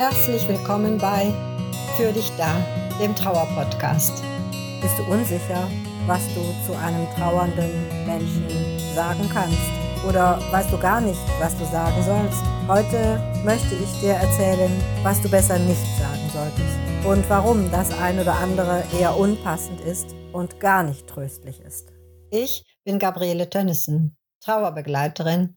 Herzlich willkommen bei Für dich da, dem Trauerpodcast. Bist du unsicher, was du zu einem trauernden Menschen sagen kannst? Oder weißt du gar nicht, was du sagen sollst? Heute möchte ich dir erzählen, was du besser nicht sagen solltest und warum das ein oder andere eher unpassend ist und gar nicht tröstlich ist. Ich bin Gabriele Tönnissen, Trauerbegleiterin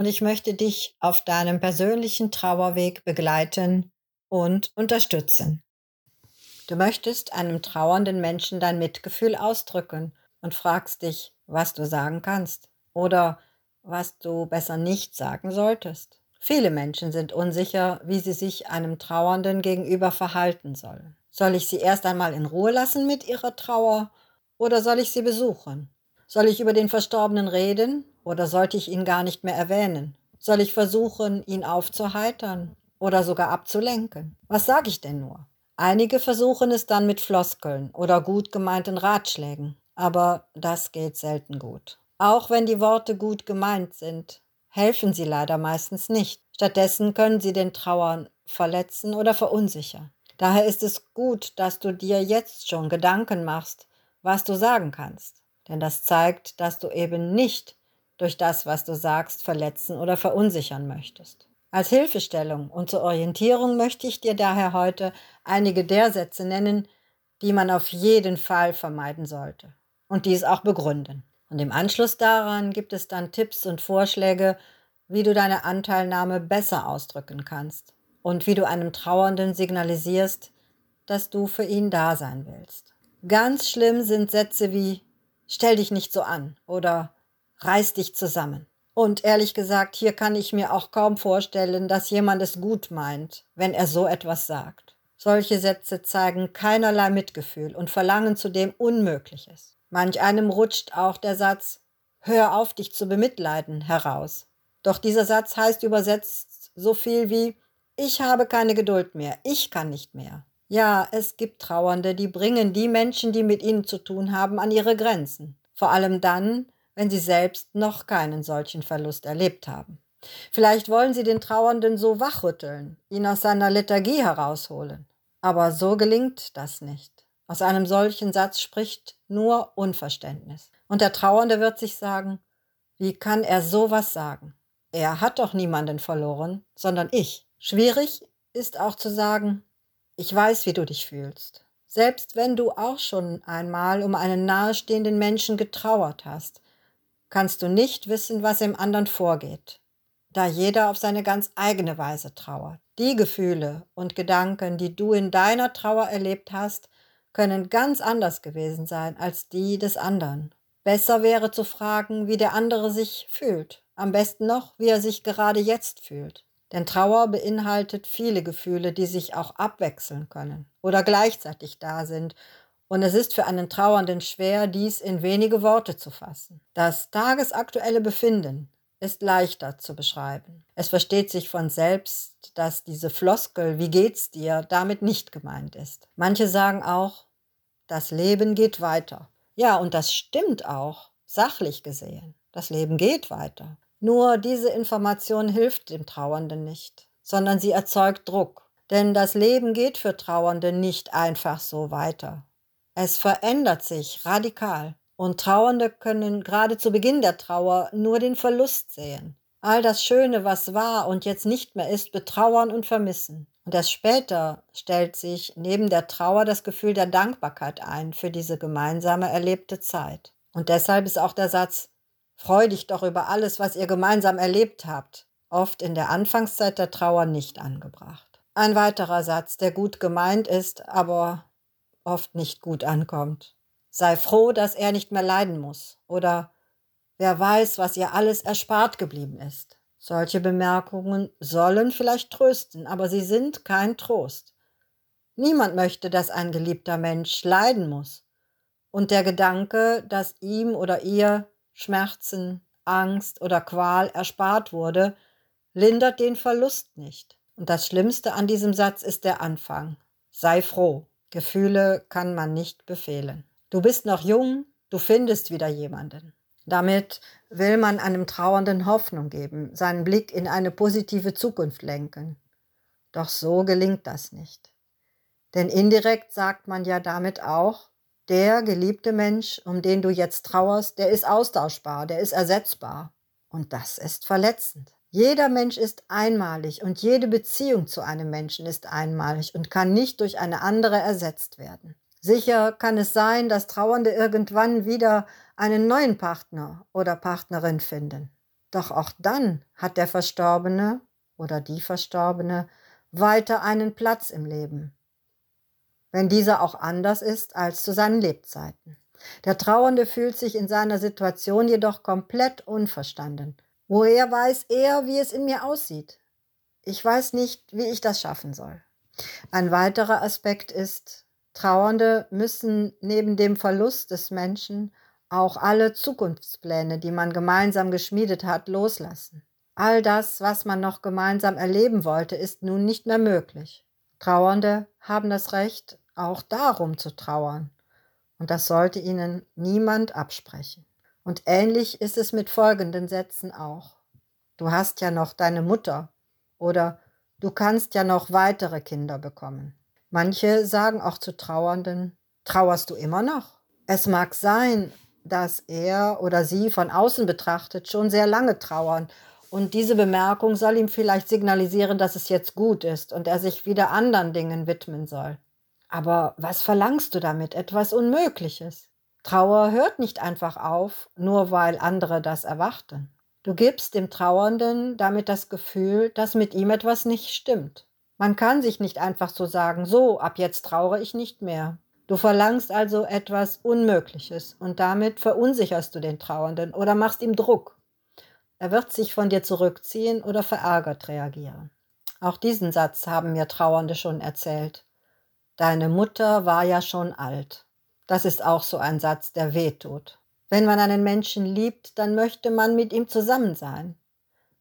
und ich möchte dich auf deinem persönlichen Trauerweg begleiten und unterstützen. Du möchtest einem trauernden Menschen dein Mitgefühl ausdrücken und fragst dich, was du sagen kannst oder was du besser nicht sagen solltest. Viele Menschen sind unsicher, wie sie sich einem Trauernden gegenüber verhalten sollen. Soll ich sie erst einmal in Ruhe lassen mit ihrer Trauer oder soll ich sie besuchen? Soll ich über den Verstorbenen reden oder sollte ich ihn gar nicht mehr erwähnen? Soll ich versuchen, ihn aufzuheitern oder sogar abzulenken? Was sage ich denn nur? Einige versuchen es dann mit Floskeln oder gut gemeinten Ratschlägen, aber das geht selten gut. Auch wenn die Worte gut gemeint sind, helfen sie leider meistens nicht. Stattdessen können sie den Trauern verletzen oder verunsichern. Daher ist es gut, dass du dir jetzt schon Gedanken machst, was du sagen kannst. Denn das zeigt, dass du eben nicht durch das, was du sagst, verletzen oder verunsichern möchtest. Als Hilfestellung und zur Orientierung möchte ich dir daher heute einige der Sätze nennen, die man auf jeden Fall vermeiden sollte und dies auch begründen. Und im Anschluss daran gibt es dann Tipps und Vorschläge, wie du deine Anteilnahme besser ausdrücken kannst und wie du einem Trauernden signalisierst, dass du für ihn da sein willst. Ganz schlimm sind Sätze wie stell dich nicht so an oder reiß dich zusammen. Und ehrlich gesagt, hier kann ich mir auch kaum vorstellen, dass jemand es gut meint, wenn er so etwas sagt. Solche Sätze zeigen keinerlei Mitgefühl und verlangen zudem Unmögliches. Manch einem rutscht auch der Satz Hör auf, dich zu bemitleiden heraus. Doch dieser Satz heißt übersetzt so viel wie Ich habe keine Geduld mehr, ich kann nicht mehr. Ja, es gibt Trauernde, die bringen die Menschen, die mit ihnen zu tun haben, an ihre Grenzen. Vor allem dann, wenn sie selbst noch keinen solchen Verlust erlebt haben. Vielleicht wollen sie den Trauernden so wachrütteln, ihn aus seiner Lethargie herausholen. Aber so gelingt das nicht. Aus einem solchen Satz spricht nur Unverständnis. Und der Trauernde wird sich sagen, wie kann er sowas sagen? Er hat doch niemanden verloren, sondern ich. Schwierig ist auch zu sagen, ich weiß, wie du dich fühlst. Selbst wenn du auch schon einmal um einen nahestehenden Menschen getrauert hast, kannst du nicht wissen, was im anderen vorgeht, da jeder auf seine ganz eigene Weise trauert. Die Gefühle und Gedanken, die du in deiner Trauer erlebt hast, können ganz anders gewesen sein als die des anderen. Besser wäre zu fragen, wie der andere sich fühlt, am besten noch, wie er sich gerade jetzt fühlt. Denn Trauer beinhaltet viele Gefühle, die sich auch abwechseln können oder gleichzeitig da sind. Und es ist für einen Trauernden schwer, dies in wenige Worte zu fassen. Das tagesaktuelle Befinden ist leichter zu beschreiben. Es versteht sich von selbst, dass diese Floskel, wie geht's dir, damit nicht gemeint ist. Manche sagen auch, das Leben geht weiter. Ja, und das stimmt auch, sachlich gesehen. Das Leben geht weiter. Nur diese Information hilft dem Trauernden nicht, sondern sie erzeugt Druck. Denn das Leben geht für Trauernde nicht einfach so weiter. Es verändert sich radikal. Und Trauernde können gerade zu Beginn der Trauer nur den Verlust sehen. All das Schöne, was war und jetzt nicht mehr ist, betrauern und vermissen. Und erst später stellt sich neben der Trauer das Gefühl der Dankbarkeit ein für diese gemeinsame erlebte Zeit. Und deshalb ist auch der Satz, Freu dich doch über alles, was ihr gemeinsam erlebt habt, oft in der Anfangszeit der Trauer nicht angebracht. Ein weiterer Satz, der gut gemeint ist, aber oft nicht gut ankommt. Sei froh, dass er nicht mehr leiden muss. Oder wer weiß, was ihr alles erspart geblieben ist. Solche Bemerkungen sollen vielleicht trösten, aber sie sind kein Trost. Niemand möchte, dass ein geliebter Mensch leiden muss. Und der Gedanke, dass ihm oder ihr Schmerzen, Angst oder Qual erspart wurde, lindert den Verlust nicht. Und das Schlimmste an diesem Satz ist der Anfang. Sei froh. Gefühle kann man nicht befehlen. Du bist noch jung, du findest wieder jemanden. Damit will man einem Trauernden Hoffnung geben, seinen Blick in eine positive Zukunft lenken. Doch so gelingt das nicht. Denn indirekt sagt man ja damit auch, der geliebte Mensch, um den du jetzt trauerst, der ist austauschbar, der ist ersetzbar. Und das ist verletzend. Jeder Mensch ist einmalig und jede Beziehung zu einem Menschen ist einmalig und kann nicht durch eine andere ersetzt werden. Sicher kann es sein, dass Trauernde irgendwann wieder einen neuen Partner oder Partnerin finden. Doch auch dann hat der Verstorbene oder die Verstorbene weiter einen Platz im Leben, wenn dieser auch anders ist als zu seinen Lebzeiten. Der Trauernde fühlt sich in seiner Situation jedoch komplett unverstanden. Woher weiß er, wie es in mir aussieht? Ich weiß nicht, wie ich das schaffen soll. Ein weiterer Aspekt ist, Trauernde müssen neben dem Verlust des Menschen auch alle Zukunftspläne, die man gemeinsam geschmiedet hat, loslassen. All das, was man noch gemeinsam erleben wollte, ist nun nicht mehr möglich. Trauernde haben das Recht, auch darum zu trauern. Und das sollte ihnen niemand absprechen. Und ähnlich ist es mit folgenden Sätzen auch. Du hast ja noch deine Mutter oder du kannst ja noch weitere Kinder bekommen. Manche sagen auch zu Trauernden, trauerst du immer noch? Es mag sein, dass er oder sie von außen betrachtet schon sehr lange trauern. Und diese Bemerkung soll ihm vielleicht signalisieren, dass es jetzt gut ist und er sich wieder anderen Dingen widmen soll. Aber was verlangst du damit? Etwas Unmögliches. Trauer hört nicht einfach auf, nur weil andere das erwarten. Du gibst dem Trauernden damit das Gefühl, dass mit ihm etwas nicht stimmt. Man kann sich nicht einfach so sagen, so, ab jetzt trauere ich nicht mehr. Du verlangst also etwas Unmögliches und damit verunsicherst du den Trauernden oder machst ihm Druck. Er wird sich von dir zurückziehen oder verärgert reagieren. Auch diesen Satz haben mir Trauernde schon erzählt. Deine Mutter war ja schon alt. Das ist auch so ein Satz, der wehtut. Wenn man einen Menschen liebt, dann möchte man mit ihm zusammen sein.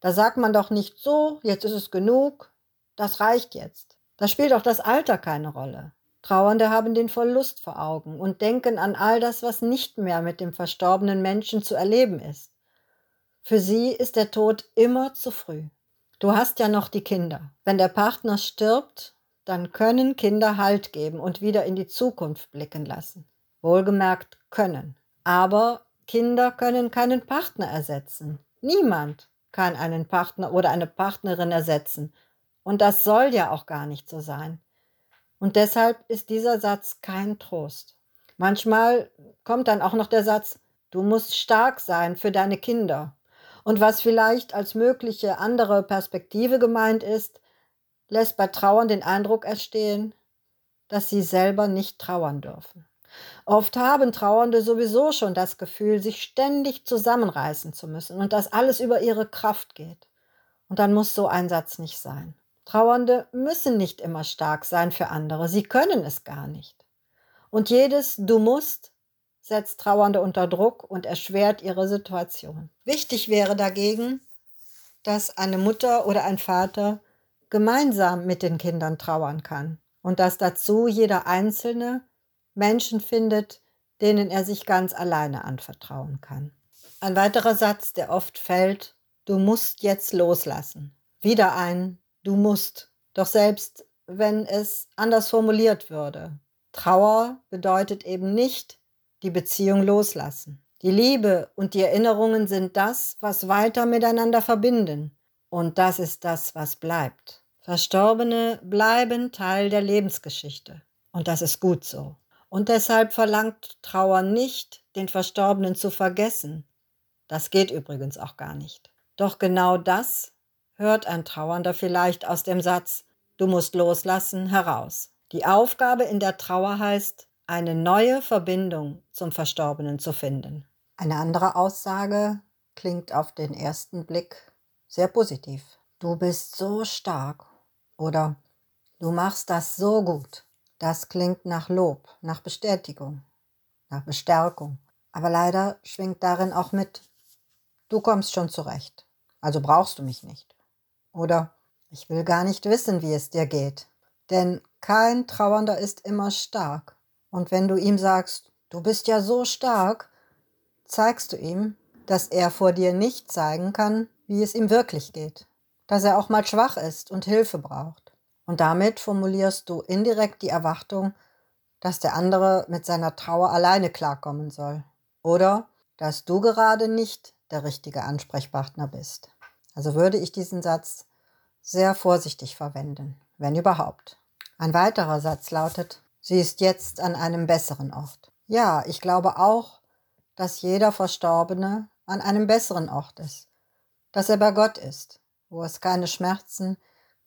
Da sagt man doch nicht so, jetzt ist es genug, das reicht jetzt. Da spielt auch das Alter keine Rolle. Trauernde haben den Verlust vor Augen und denken an all das, was nicht mehr mit dem verstorbenen Menschen zu erleben ist. Für sie ist der Tod immer zu früh. Du hast ja noch die Kinder. Wenn der Partner stirbt, dann können Kinder Halt geben und wieder in die Zukunft blicken lassen. Wohlgemerkt können. Aber Kinder können keinen Partner ersetzen. Niemand kann einen Partner oder eine Partnerin ersetzen. Und das soll ja auch gar nicht so sein. Und deshalb ist dieser Satz kein Trost. Manchmal kommt dann auch noch der Satz, du musst stark sein für deine Kinder. Und was vielleicht als mögliche andere Perspektive gemeint ist, lässt bei Trauern den Eindruck erstehen, dass sie selber nicht trauern dürfen. Oft haben Trauernde sowieso schon das Gefühl, sich ständig zusammenreißen zu müssen und dass alles über ihre Kraft geht. Und dann muss so ein Satz nicht sein. Trauernde müssen nicht immer stark sein für andere, sie können es gar nicht. Und jedes Du musst setzt Trauernde unter Druck und erschwert ihre Situation. Wichtig wäre dagegen, dass eine Mutter oder ein Vater gemeinsam mit den Kindern trauern kann und dass dazu jeder Einzelne Menschen findet, denen er sich ganz alleine anvertrauen kann. Ein weiterer Satz, der oft fällt, du musst jetzt loslassen. Wieder ein Du musst. Doch selbst wenn es anders formuliert würde. Trauer bedeutet eben nicht die Beziehung loslassen. Die Liebe und die Erinnerungen sind das, was weiter miteinander verbinden. Und das ist das, was bleibt. Verstorbene bleiben Teil der Lebensgeschichte. Und das ist gut so. Und deshalb verlangt Trauer nicht, den Verstorbenen zu vergessen. Das geht übrigens auch gar nicht. Doch genau das hört ein Trauernder vielleicht aus dem Satz Du musst loslassen heraus. Die Aufgabe in der Trauer heißt, eine neue Verbindung zum Verstorbenen zu finden. Eine andere Aussage klingt auf den ersten Blick sehr positiv. Du bist so stark oder du machst das so gut. Das klingt nach Lob, nach Bestätigung, nach Bestärkung. Aber leider schwingt darin auch mit, du kommst schon zurecht, also brauchst du mich nicht. Oder ich will gar nicht wissen, wie es dir geht. Denn kein Trauernder ist immer stark. Und wenn du ihm sagst, du bist ja so stark, zeigst du ihm, dass er vor dir nicht zeigen kann, wie es ihm wirklich geht. Dass er auch mal schwach ist und Hilfe braucht. Und damit formulierst du indirekt die Erwartung, dass der andere mit seiner Trauer alleine klarkommen soll. Oder dass du gerade nicht der richtige Ansprechpartner bist. Also würde ich diesen Satz sehr vorsichtig verwenden, wenn überhaupt. Ein weiterer Satz lautet, sie ist jetzt an einem besseren Ort. Ja, ich glaube auch, dass jeder Verstorbene an einem besseren Ort ist, dass er bei Gott ist, wo es keine Schmerzen,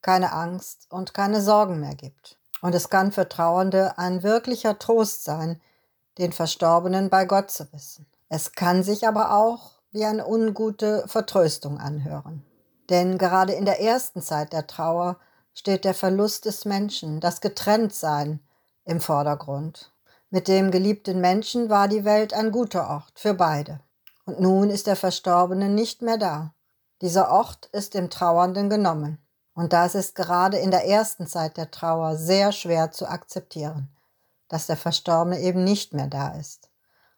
keine Angst und keine Sorgen mehr gibt. Und es kann für Trauernde ein wirklicher Trost sein, den Verstorbenen bei Gott zu wissen. Es kann sich aber auch wie eine ungute Vertröstung anhören. Denn gerade in der ersten Zeit der Trauer steht der Verlust des Menschen, das Getrenntsein im Vordergrund. Mit dem geliebten Menschen war die Welt ein guter Ort für beide. Und nun ist der Verstorbene nicht mehr da. Dieser Ort ist dem Trauernden genommen. Und das ist gerade in der ersten Zeit der Trauer sehr schwer zu akzeptieren, dass der Verstorbene eben nicht mehr da ist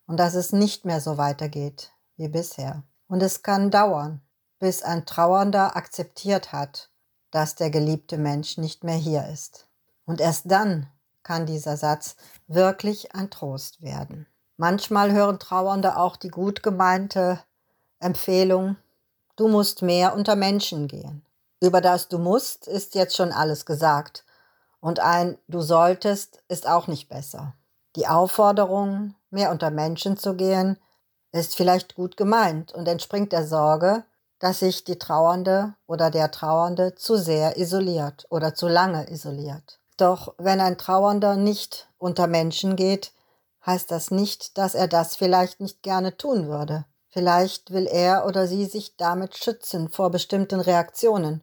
und dass es nicht mehr so weitergeht wie bisher. Und es kann dauern, bis ein Trauernder akzeptiert hat, dass der geliebte Mensch nicht mehr hier ist. Und erst dann kann dieser Satz wirklich ein Trost werden. Manchmal hören Trauernde auch die gut gemeinte Empfehlung, du musst mehr unter Menschen gehen. Über das du musst ist jetzt schon alles gesagt. Und ein du solltest ist auch nicht besser. Die Aufforderung, mehr unter Menschen zu gehen, ist vielleicht gut gemeint und entspringt der Sorge, dass sich die Trauernde oder der Trauernde zu sehr isoliert oder zu lange isoliert. Doch wenn ein Trauernder nicht unter Menschen geht, heißt das nicht, dass er das vielleicht nicht gerne tun würde. Vielleicht will er oder sie sich damit schützen vor bestimmten Reaktionen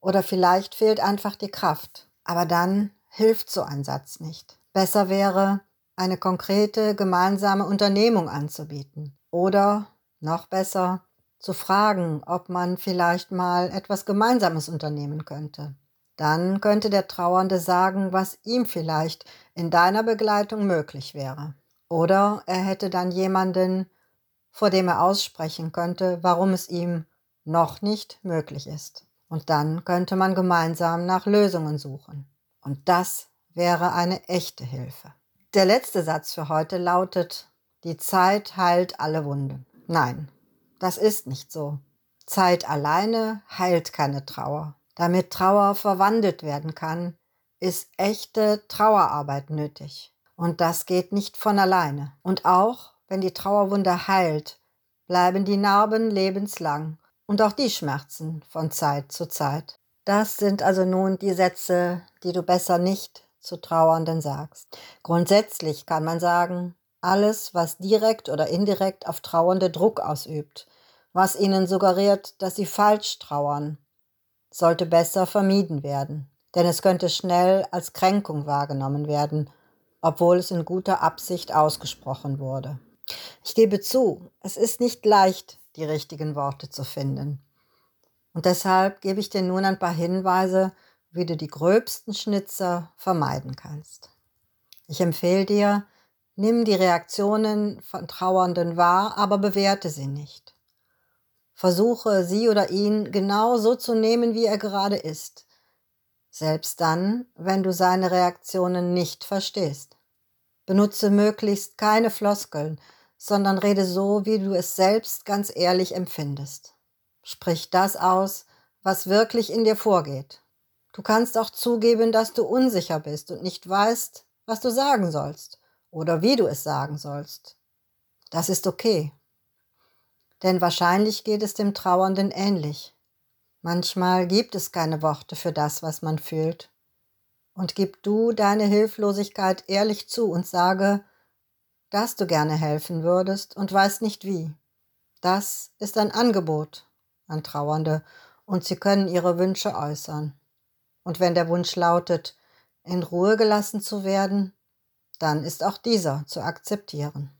oder vielleicht fehlt einfach die Kraft. Aber dann hilft so ein Satz nicht. Besser wäre, eine konkrete gemeinsame Unternehmung anzubieten oder noch besser, zu fragen, ob man vielleicht mal etwas Gemeinsames unternehmen könnte. Dann könnte der Trauernde sagen, was ihm vielleicht in deiner Begleitung möglich wäre. Oder er hätte dann jemanden, vor dem er aussprechen könnte, warum es ihm noch nicht möglich ist. Und dann könnte man gemeinsam nach Lösungen suchen. Und das wäre eine echte Hilfe. Der letzte Satz für heute lautet, die Zeit heilt alle Wunden. Nein, das ist nicht so. Zeit alleine heilt keine Trauer. Damit Trauer verwandelt werden kann, ist echte Trauerarbeit nötig. Und das geht nicht von alleine. Und auch wenn die Trauerwunde heilt, bleiben die Narben lebenslang und auch die Schmerzen von Zeit zu Zeit. Das sind also nun die Sätze, die du besser nicht zu Trauernden sagst. Grundsätzlich kann man sagen, alles, was direkt oder indirekt auf Trauernde Druck ausübt, was ihnen suggeriert, dass sie falsch trauern, sollte besser vermieden werden, denn es könnte schnell als Kränkung wahrgenommen werden, obwohl es in guter Absicht ausgesprochen wurde. Ich gebe zu, es ist nicht leicht, die richtigen Worte zu finden. Und deshalb gebe ich dir nun ein paar Hinweise, wie du die gröbsten Schnitzer vermeiden kannst. Ich empfehle dir, Nimm die Reaktionen von Trauernden wahr, aber bewerte sie nicht. Versuche sie oder ihn genau so zu nehmen, wie er gerade ist, selbst dann, wenn du seine Reaktionen nicht verstehst. Benutze möglichst keine Floskeln, sondern rede so, wie du es selbst ganz ehrlich empfindest. Sprich das aus, was wirklich in dir vorgeht. Du kannst auch zugeben, dass du unsicher bist und nicht weißt, was du sagen sollst oder wie du es sagen sollst. Das ist okay. Denn wahrscheinlich geht es dem Trauernden ähnlich. Manchmal gibt es keine Worte für das, was man fühlt. Und gib du deine Hilflosigkeit ehrlich zu und sage, dass du gerne helfen würdest und weißt nicht wie. Das ist ein Angebot an Trauernde und sie können ihre Wünsche äußern. Und wenn der Wunsch lautet, in Ruhe gelassen zu werden, dann ist auch dieser zu akzeptieren.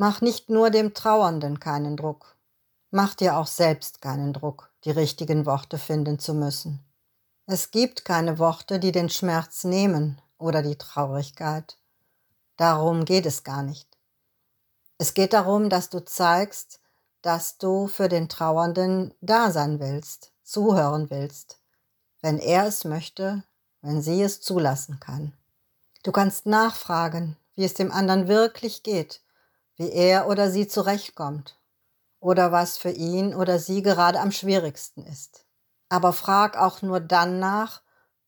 Mach nicht nur dem Trauernden keinen Druck, mach dir auch selbst keinen Druck, die richtigen Worte finden zu müssen. Es gibt keine Worte, die den Schmerz nehmen oder die Traurigkeit. Darum geht es gar nicht. Es geht darum, dass du zeigst, dass du für den Trauernden da sein willst, zuhören willst, wenn er es möchte, wenn sie es zulassen kann. Du kannst nachfragen, wie es dem anderen wirklich geht, wie er oder sie zurechtkommt oder was für ihn oder sie gerade am schwierigsten ist. Aber frag auch nur dann nach,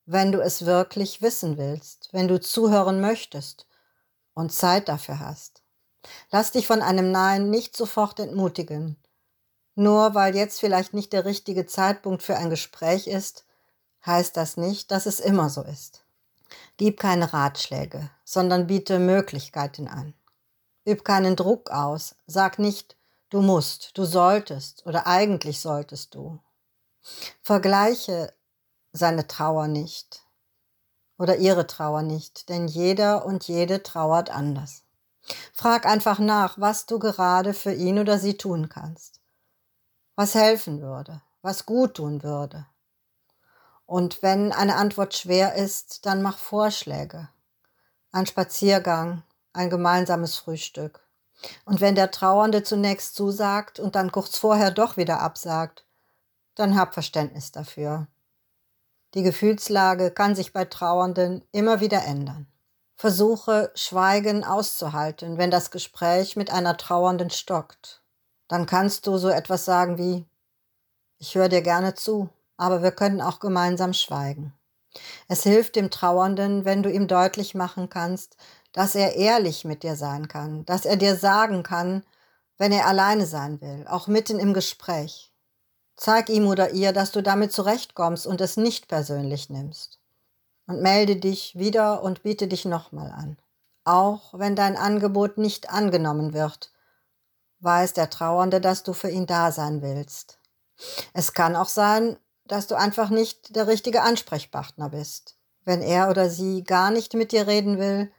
wenn du es wirklich wissen willst, wenn du zuhören möchtest und Zeit dafür hast. Lass dich von einem Nein nicht sofort entmutigen. Nur weil jetzt vielleicht nicht der richtige Zeitpunkt für ein Gespräch ist, heißt das nicht, dass es immer so ist. Gib keine Ratschläge, sondern biete Möglichkeiten an. Üb keinen Druck aus, sag nicht, du musst, du solltest oder eigentlich solltest du. Vergleiche seine Trauer nicht oder ihre Trauer nicht, denn jeder und jede trauert anders. Frag einfach nach, was du gerade für ihn oder sie tun kannst, was helfen würde, was gut tun würde. Und wenn eine Antwort schwer ist, dann mach Vorschläge. Ein Spaziergang, ein gemeinsames Frühstück. Und wenn der Trauernde zunächst zusagt und dann kurz vorher doch wieder absagt, dann hab Verständnis dafür. Die Gefühlslage kann sich bei Trauernden immer wieder ändern. Versuche, Schweigen auszuhalten, wenn das Gespräch mit einer Trauernden stockt. Dann kannst du so etwas sagen wie, ich höre dir gerne zu, aber wir können auch gemeinsam schweigen. Es hilft dem Trauernden, wenn du ihm deutlich machen kannst, dass er ehrlich mit dir sein kann, dass er dir sagen kann, wenn er alleine sein will, auch mitten im Gespräch. Zeig ihm oder ihr, dass du damit zurechtkommst und es nicht persönlich nimmst. Und melde dich wieder und biete dich nochmal an. Auch wenn dein Angebot nicht angenommen wird, weiß der Trauernde, dass du für ihn da sein willst. Es kann auch sein, dass du einfach nicht der richtige Ansprechpartner bist. Wenn er oder sie gar nicht mit dir reden will,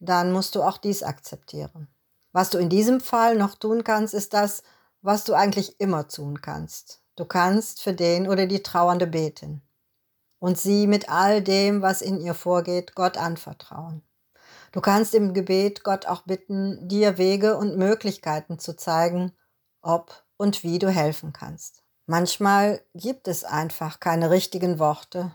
dann musst du auch dies akzeptieren. Was du in diesem Fall noch tun kannst, ist das, was du eigentlich immer tun kannst. Du kannst für den oder die Trauernde beten und sie mit all dem, was in ihr vorgeht, Gott anvertrauen. Du kannst im Gebet Gott auch bitten, dir Wege und Möglichkeiten zu zeigen, ob und wie du helfen kannst. Manchmal gibt es einfach keine richtigen Worte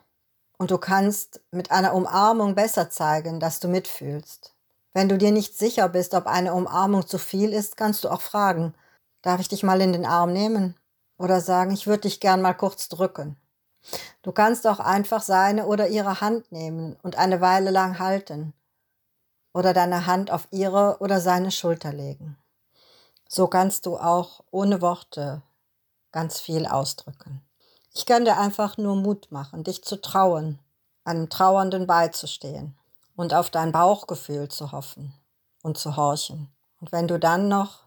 und du kannst mit einer Umarmung besser zeigen, dass du mitfühlst. Wenn du dir nicht sicher bist, ob eine Umarmung zu viel ist, kannst du auch fragen, darf ich dich mal in den Arm nehmen? oder sagen, ich würde dich gern mal kurz drücken. Du kannst auch einfach seine oder ihre Hand nehmen und eine Weile lang halten oder deine Hand auf ihre oder seine Schulter legen. So kannst du auch ohne Worte ganz viel ausdrücken. Ich kann dir einfach nur Mut machen, dich zu trauen, einem Trauernden beizustehen und auf dein Bauchgefühl zu hoffen und zu horchen. Und wenn du dann noch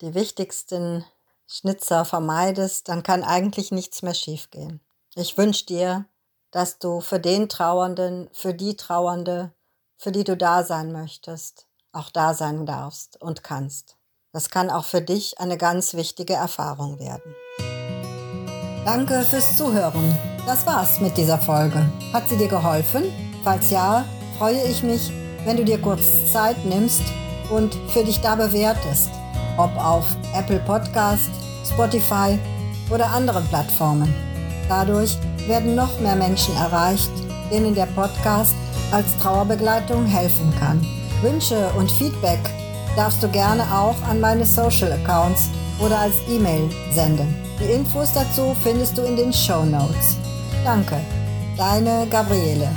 die wichtigsten Schnitzer vermeidest, dann kann eigentlich nichts mehr schiefgehen. Ich wünsche dir, dass du für den Trauernden, für die Trauernde, für die du da sein möchtest, auch da sein darfst und kannst. Das kann auch für dich eine ganz wichtige Erfahrung werden. Danke fürs Zuhören. Das war's mit dieser Folge. Hat sie dir geholfen? Falls ja, freue ich mich, wenn du dir kurz Zeit nimmst und für dich da bewertest ob auf Apple Podcast, Spotify oder anderen Plattformen. Dadurch werden noch mehr Menschen erreicht, denen der Podcast als Trauerbegleitung helfen kann. Wünsche und Feedback darfst du gerne auch an meine Social Accounts oder als E-Mail senden. Die Infos dazu findest du in den Show Notes. Danke, deine Gabriele.